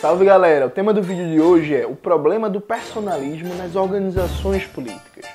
Salve galera! O tema do vídeo de hoje é o problema do personalismo nas organizações políticas.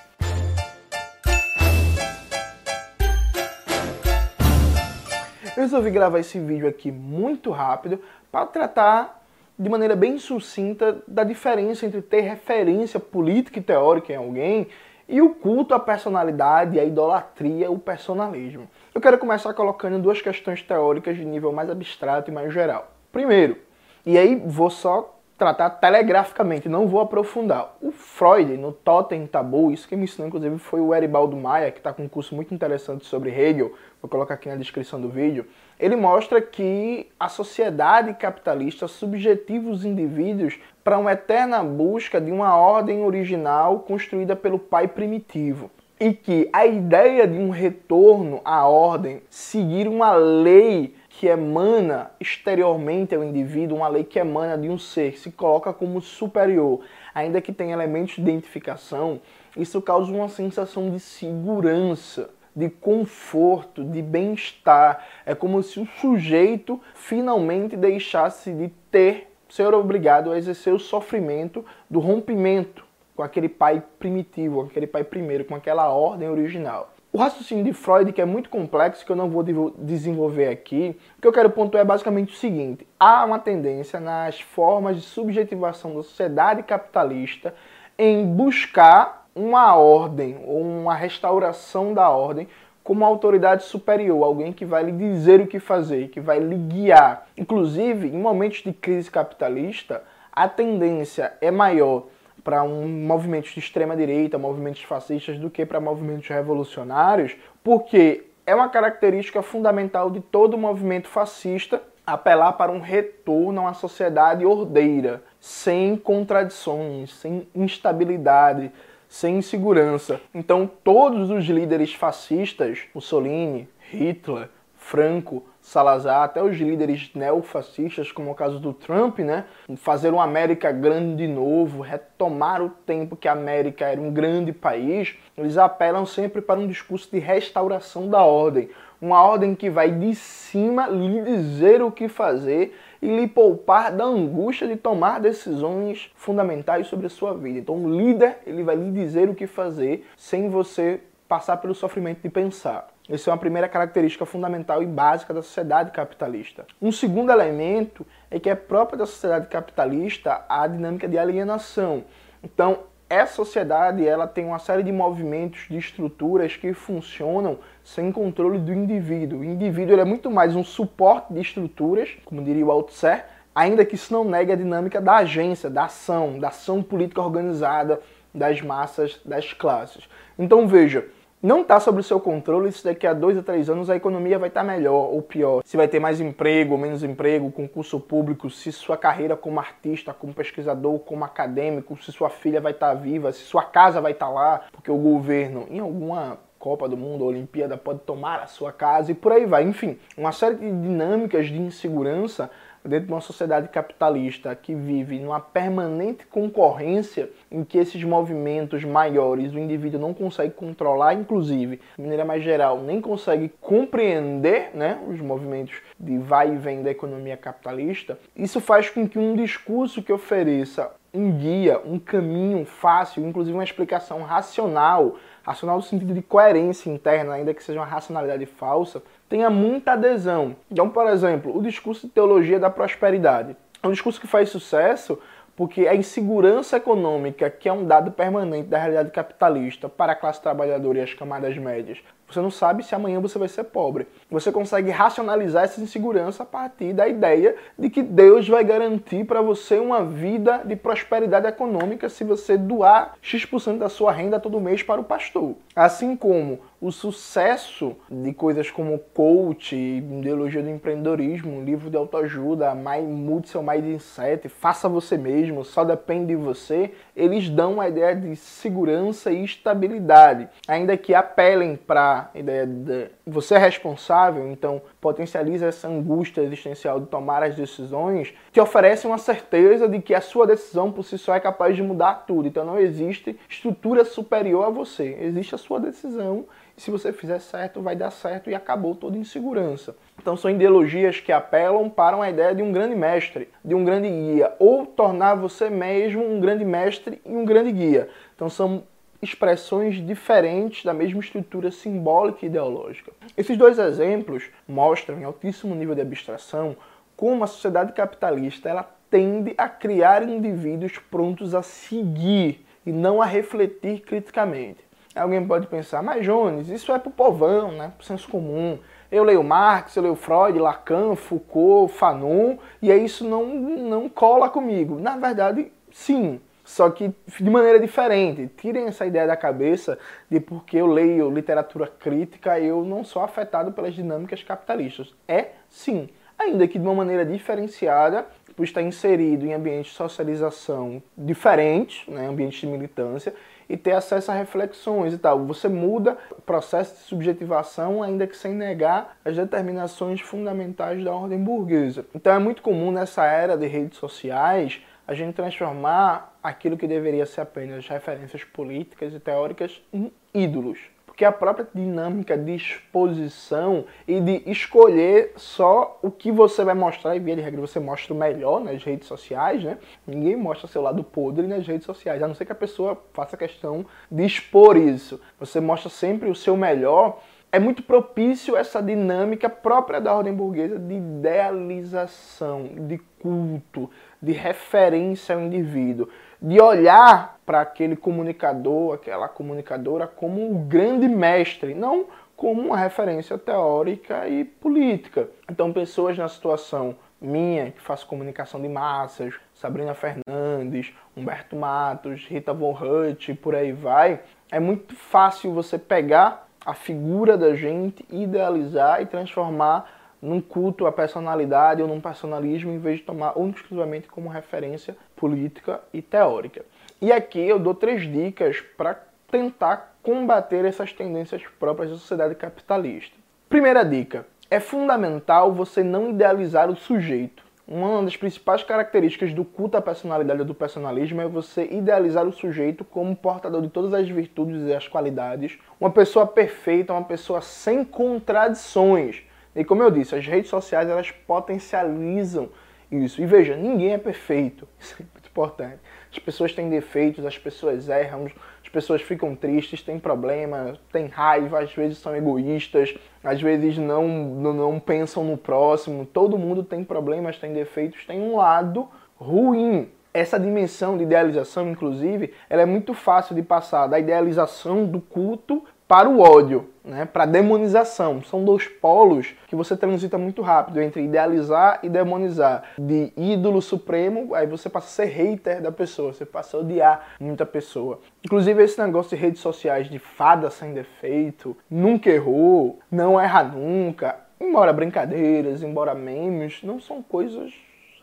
Eu resolvi gravar esse vídeo aqui muito rápido para tratar de maneira bem sucinta da diferença entre ter referência política e teórica em alguém e o culto à personalidade, a idolatria, o personalismo. Eu quero começar colocando duas questões teóricas de nível mais abstrato e mais geral. Primeiro, e aí vou só tratar telegraficamente, não vou aprofundar. O Freud, no Totem Tabu, isso que me ensinou inclusive foi o Eribaldo Maia, que está com um curso muito interessante sobre Hegel, vou colocar aqui na descrição do vídeo. Ele mostra que a sociedade capitalista subjetiva os indivíduos para uma eterna busca de uma ordem original construída pelo pai primitivo. E que a ideia de um retorno à ordem, seguir uma lei que emana exteriormente ao indivíduo, uma lei que emana de um ser, que se coloca como superior, ainda que tenha elementos de identificação, isso causa uma sensação de segurança, de conforto, de bem-estar. É como se o sujeito finalmente deixasse de ter, ser obrigado a exercer o sofrimento do rompimento com aquele pai primitivo, com aquele pai primeiro, com aquela ordem original. O raciocínio de Freud, que é muito complexo, que eu não vou desenvolver aqui, o que eu quero pontuar é basicamente o seguinte: há uma tendência nas formas de subjetivação da sociedade capitalista em buscar uma ordem ou uma restauração da ordem como autoridade superior, alguém que vai lhe dizer o que fazer, que vai lhe guiar. Inclusive, em momentos de crise capitalista, a tendência é maior para um movimentos de extrema direita, movimentos fascistas, do que para movimentos revolucionários, porque é uma característica fundamental de todo movimento fascista apelar para um retorno a uma sociedade ordeira, sem contradições, sem instabilidade, sem insegurança. Então, todos os líderes fascistas, Mussolini, Hitler, Franco, Salazar, até os líderes neofascistas, como o caso do Trump, né? Fazer uma América grande de novo, retomar o tempo que a América era um grande país, eles apelam sempre para um discurso de restauração da ordem. Uma ordem que vai de cima lhe dizer o que fazer e lhe poupar da angústia de tomar decisões fundamentais sobre a sua vida. Então, o líder ele vai lhe dizer o que fazer sem você passar pelo sofrimento de pensar. Essa é uma primeira característica fundamental e básica da sociedade capitalista. Um segundo elemento é que é própria da sociedade capitalista a dinâmica de alienação. Então, essa sociedade ela tem uma série de movimentos, de estruturas que funcionam sem controle do indivíduo. O indivíduo é muito mais um suporte de estruturas, como diria o Althusser, ainda que isso não negue a dinâmica da agência, da ação, da ação política organizada das massas, das classes. Então veja, não está sob o seu controle se daqui a dois a três anos a economia vai estar tá melhor ou pior, se vai ter mais emprego ou menos emprego, concurso público, se sua carreira como artista, como pesquisador, como acadêmico, se sua filha vai estar tá viva, se sua casa vai estar tá lá, porque o governo, em alguma Copa do Mundo, Olimpíada, pode tomar a sua casa e por aí vai. Enfim, uma série de dinâmicas de insegurança dentro de uma sociedade capitalista que vive numa permanente concorrência em que esses movimentos maiores o indivíduo não consegue controlar, inclusive, de maneira mais geral, nem consegue compreender né, os movimentos de vai e vem da economia capitalista, isso faz com que um discurso que ofereça um guia, um caminho fácil, inclusive uma explicação racional, racional no sentido de coerência interna, ainda que seja uma racionalidade falsa, tenha muita adesão. Então, por exemplo, o discurso de teologia da prosperidade. É um discurso que faz sucesso porque a insegurança econômica, que é um dado permanente da realidade capitalista para a classe trabalhadora e as camadas médias, você não sabe se amanhã você vai ser pobre. Você consegue racionalizar essa insegurança a partir da ideia de que Deus vai garantir para você uma vida de prosperidade econômica se você doar X% da sua renda todo mês para o pastor. Assim como o sucesso de coisas como coach, ideologia do empreendedorismo, livro de autoajuda, mude seu mindset, faça você mesmo, só depende de você, eles dão uma ideia de segurança e estabilidade, ainda que apelem para a ideia de você é responsável, então potencializa essa angústia existencial de tomar as decisões, te oferece uma certeza de que a sua decisão por si só é capaz de mudar tudo. Então não existe estrutura superior a você, existe a sua decisão e se você fizer certo, vai dar certo e acabou toda insegurança. Então são ideologias que apelam para uma ideia de um grande mestre, de um grande guia, ou tornar você mesmo um grande mestre e um grande guia. Então são expressões diferentes da mesma estrutura simbólica e ideológica. Esses dois exemplos mostram em altíssimo nível de abstração como a sociedade capitalista ela tende a criar indivíduos prontos a seguir e não a refletir criticamente. Alguém pode pensar, mas Jones, isso é pro povão, né? Pro senso comum. Eu leio Marx, eu leio Freud, Lacan, Foucault, Fanon, e aí isso não, não cola comigo. Na verdade, sim. Só que de maneira diferente. Tirem essa ideia da cabeça de porque eu leio literatura crítica, eu não sou afetado pelas dinâmicas capitalistas. É sim. Ainda que de uma maneira diferenciada, por estar inserido em ambientes de socialização diferentes, né, ambientes de militância, e ter acesso a reflexões e tal. Você muda o processo de subjetivação, ainda que sem negar as determinações fundamentais da ordem burguesa. Então é muito comum nessa era de redes sociais a gente transformar aquilo que deveria ser apenas referências políticas e teóricas em ídolos porque a própria dinâmica de exposição e de escolher só o que você vai mostrar, e via de regra você mostra o melhor nas redes sociais, né? Ninguém mostra seu lado podre nas redes sociais, a não ser que a pessoa faça questão de expor isso. Você mostra sempre o seu melhor. É muito propício essa dinâmica própria da ordem burguesa de idealização, de culto, de referência ao indivíduo, de olhar para aquele comunicador, aquela comunicadora como um grande mestre, não como uma referência teórica e política. Então, pessoas na situação minha, que faço comunicação de massas, Sabrina Fernandes, Humberto Matos, Rita Von Hutt, por aí vai, é muito fácil você pegar a figura da gente, idealizar e transformar num culto à personalidade ou num personalismo em vez de tomar exclusivamente como referência política e teórica. E aqui eu dou três dicas para tentar combater essas tendências próprias da sociedade capitalista. Primeira dica: é fundamental você não idealizar o sujeito. Uma das principais características do culto à personalidade ou do personalismo é você idealizar o sujeito como portador de todas as virtudes e as qualidades, uma pessoa perfeita, uma pessoa sem contradições e como eu disse, as redes sociais elas potencializam isso. E veja, ninguém é perfeito. Isso é muito importante. As pessoas têm defeitos, as pessoas erram, as pessoas ficam tristes, têm problemas, têm raiva, às vezes são egoístas, às vezes não, não, não pensam no próximo. Todo mundo tem problemas, tem defeitos, tem um lado ruim. Essa dimensão de idealização, inclusive, ela é muito fácil de passar da idealização do culto para o ódio, né, para a demonização. São dois polos que você transita muito rápido entre idealizar e demonizar. De ídolo supremo, aí você passa a ser hater da pessoa, você passa a odiar muita pessoa. Inclusive esse negócio de redes sociais de fada sem defeito, nunca errou, não erra nunca, embora brincadeiras, embora memes, não são coisas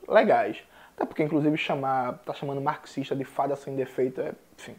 legais. Até porque inclusive chamar, tá chamando marxista de fada sem defeito é, enfim,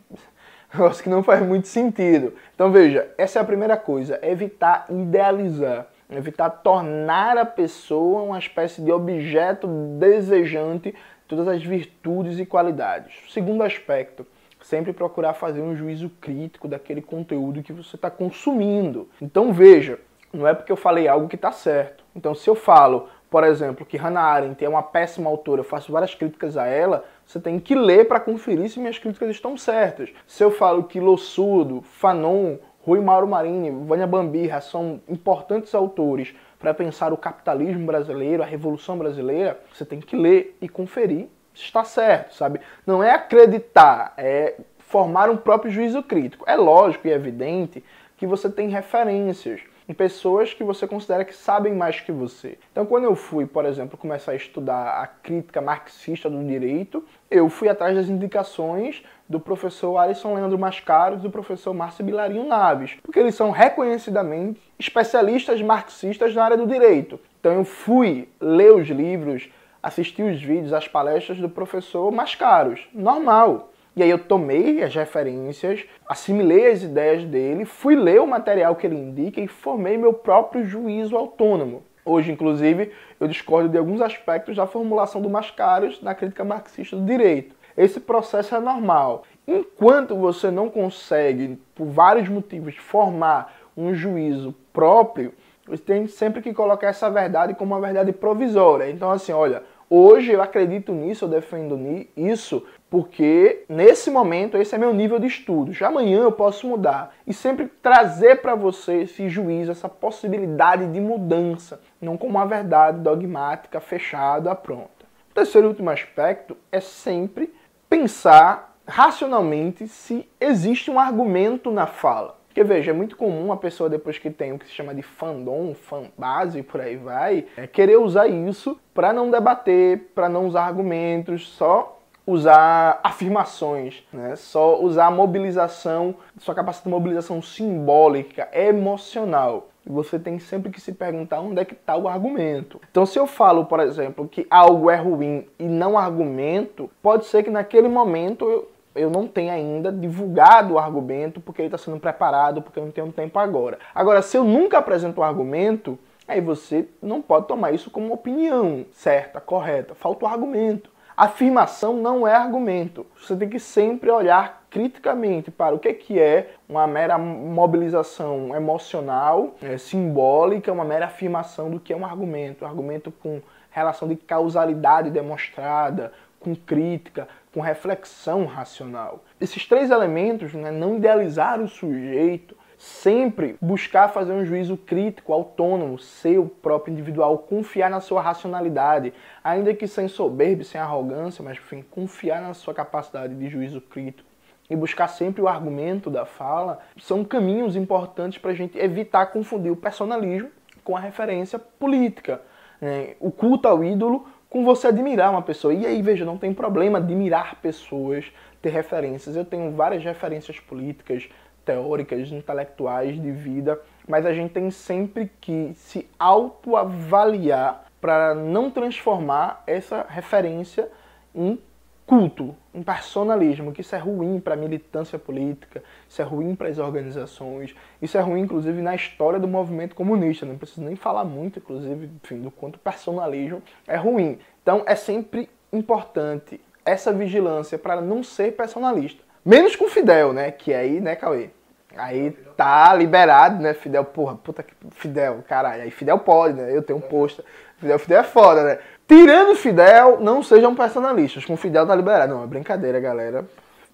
negócio que não faz muito sentido. Então veja, essa é a primeira coisa, evitar idealizar, evitar tornar a pessoa uma espécie de objeto desejante de todas as virtudes e qualidades. Segundo aspecto, sempre procurar fazer um juízo crítico daquele conteúdo que você está consumindo. Então veja, não é porque eu falei algo que está certo. Então se eu falo, por exemplo, que Hannah Arendt é uma péssima autora, eu faço várias críticas a ela, você tem que ler para conferir se minhas críticas estão certas. Se eu falo que Lossudo, Fanon, Rui Mauro Marini, Vânia Bambirra são importantes autores para pensar o capitalismo brasileiro, a revolução brasileira, você tem que ler e conferir se está certo, sabe? Não é acreditar, é formar um próprio juízo crítico. É lógico e evidente que você tem referências em pessoas que você considera que sabem mais que você. Então, quando eu fui, por exemplo, começar a estudar a crítica marxista do direito, eu fui atrás das indicações do professor Alisson Leandro Mascaro e do professor Márcio Bilarinho Naves, porque eles são reconhecidamente especialistas marxistas na área do direito. Então, eu fui ler os livros, assistir os vídeos, as palestras do professor Mascaros. Normal. E aí eu tomei as referências, assimilei as ideias dele, fui ler o material que ele indica e formei meu próprio juízo autônomo. Hoje, inclusive, eu discordo de alguns aspectos da formulação do Mascaros na crítica marxista do direito. Esse processo é normal. Enquanto você não consegue, por vários motivos, formar um juízo próprio, você tem sempre que colocar essa verdade como uma verdade provisória. Então, assim, olha, hoje eu acredito nisso, eu defendo isso, porque nesse momento esse é meu nível de estudo. Já amanhã eu posso mudar e sempre trazer para você esse juízo, essa possibilidade de mudança, não como uma verdade dogmática fechada, pronta. O terceiro e último aspecto é sempre pensar racionalmente se existe um argumento na fala. Porque veja, é muito comum a pessoa, depois que tem o que se chama de fandom, fan base e por aí vai, é querer usar isso para não debater, para não usar argumentos, só usar afirmações, né? só usar mobilização, sua capacidade de mobilização simbólica, emocional. E você tem sempre que se perguntar onde é que está o argumento. Então, se eu falo, por exemplo, que algo é ruim e não argumento, pode ser que naquele momento eu, eu não tenha ainda divulgado o argumento porque ele está sendo preparado, porque eu não tenho tempo agora. Agora, se eu nunca apresento o argumento, aí você não pode tomar isso como opinião certa, correta. Falta o argumento. Afirmação não é argumento. Você tem que sempre olhar criticamente para o que, que é uma mera mobilização emocional, é, simbólica, uma mera afirmação do que é um argumento. Um argumento com relação de causalidade demonstrada, com crítica, com reflexão racional. Esses três elementos, né, não idealizar o sujeito, sempre buscar fazer um juízo crítico, autônomo, seu próprio individual, confiar na sua racionalidade, ainda que sem soberba, sem arrogância, mas enfim, confiar na sua capacidade de juízo crítico e buscar sempre o argumento da fala, são caminhos importantes para a gente evitar confundir o personalismo com a referência política. Né? O culto ao ídolo com você admirar uma pessoa. E aí, veja, não tem problema admirar pessoas, ter referências. Eu tenho várias referências políticas, teóricas, intelectuais de vida, mas a gente tem sempre que se autoavaliar para não transformar essa referência em culto, em personalismo, que isso é ruim para a militância política, isso é ruim para as organizações, isso é ruim, inclusive, na história do movimento comunista. Não preciso nem falar muito, inclusive, enfim, do quanto personalismo é ruim. Então, é sempre importante essa vigilância para não ser personalista. Menos com Fidel, né? Que aí, né, Cauê? Aí tá liberado, né? Fidel, porra, puta que. Fidel, caralho. Aí Fidel pode, né? Eu tenho um posto. Fidel, Fidel é foda, né? Tirando Fidel, não sejam personalistas. Com Fidel tá liberado. Não, é brincadeira, galera.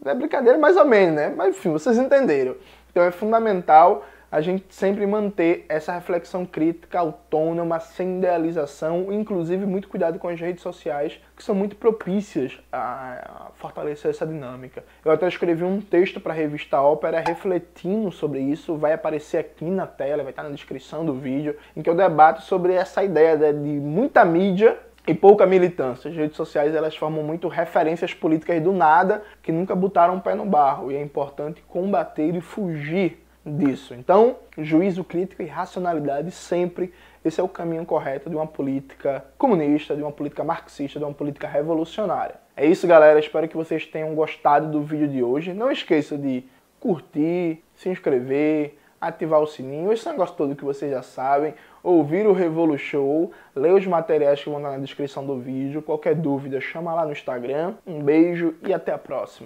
É brincadeira mais ou menos, né? Mas enfim, vocês entenderam. Então é fundamental a gente sempre manter essa reflexão crítica autônoma, sem idealização, inclusive muito cuidado com as redes sociais, que são muito propícias a fortalecer essa dinâmica. Eu até escrevi um texto para a revista Ópera refletindo sobre isso, vai aparecer aqui na tela, vai estar na descrição do vídeo, em que eu debato sobre essa ideia de muita mídia e pouca militância. As redes sociais elas formam muito referências políticas do nada que nunca botaram o pé no barro e é importante combater e fugir disso. Então, juízo crítico e racionalidade sempre esse é o caminho correto de uma política comunista, de uma política marxista, de uma política revolucionária. É isso, galera. Espero que vocês tenham gostado do vídeo de hoje. Não esqueça de curtir, se inscrever, ativar o sininho, esse negócio todo que vocês já sabem, ouvir o Revolu Show, ler os materiais que vão estar na descrição do vídeo. Qualquer dúvida, chama lá no Instagram. Um beijo e até a próxima.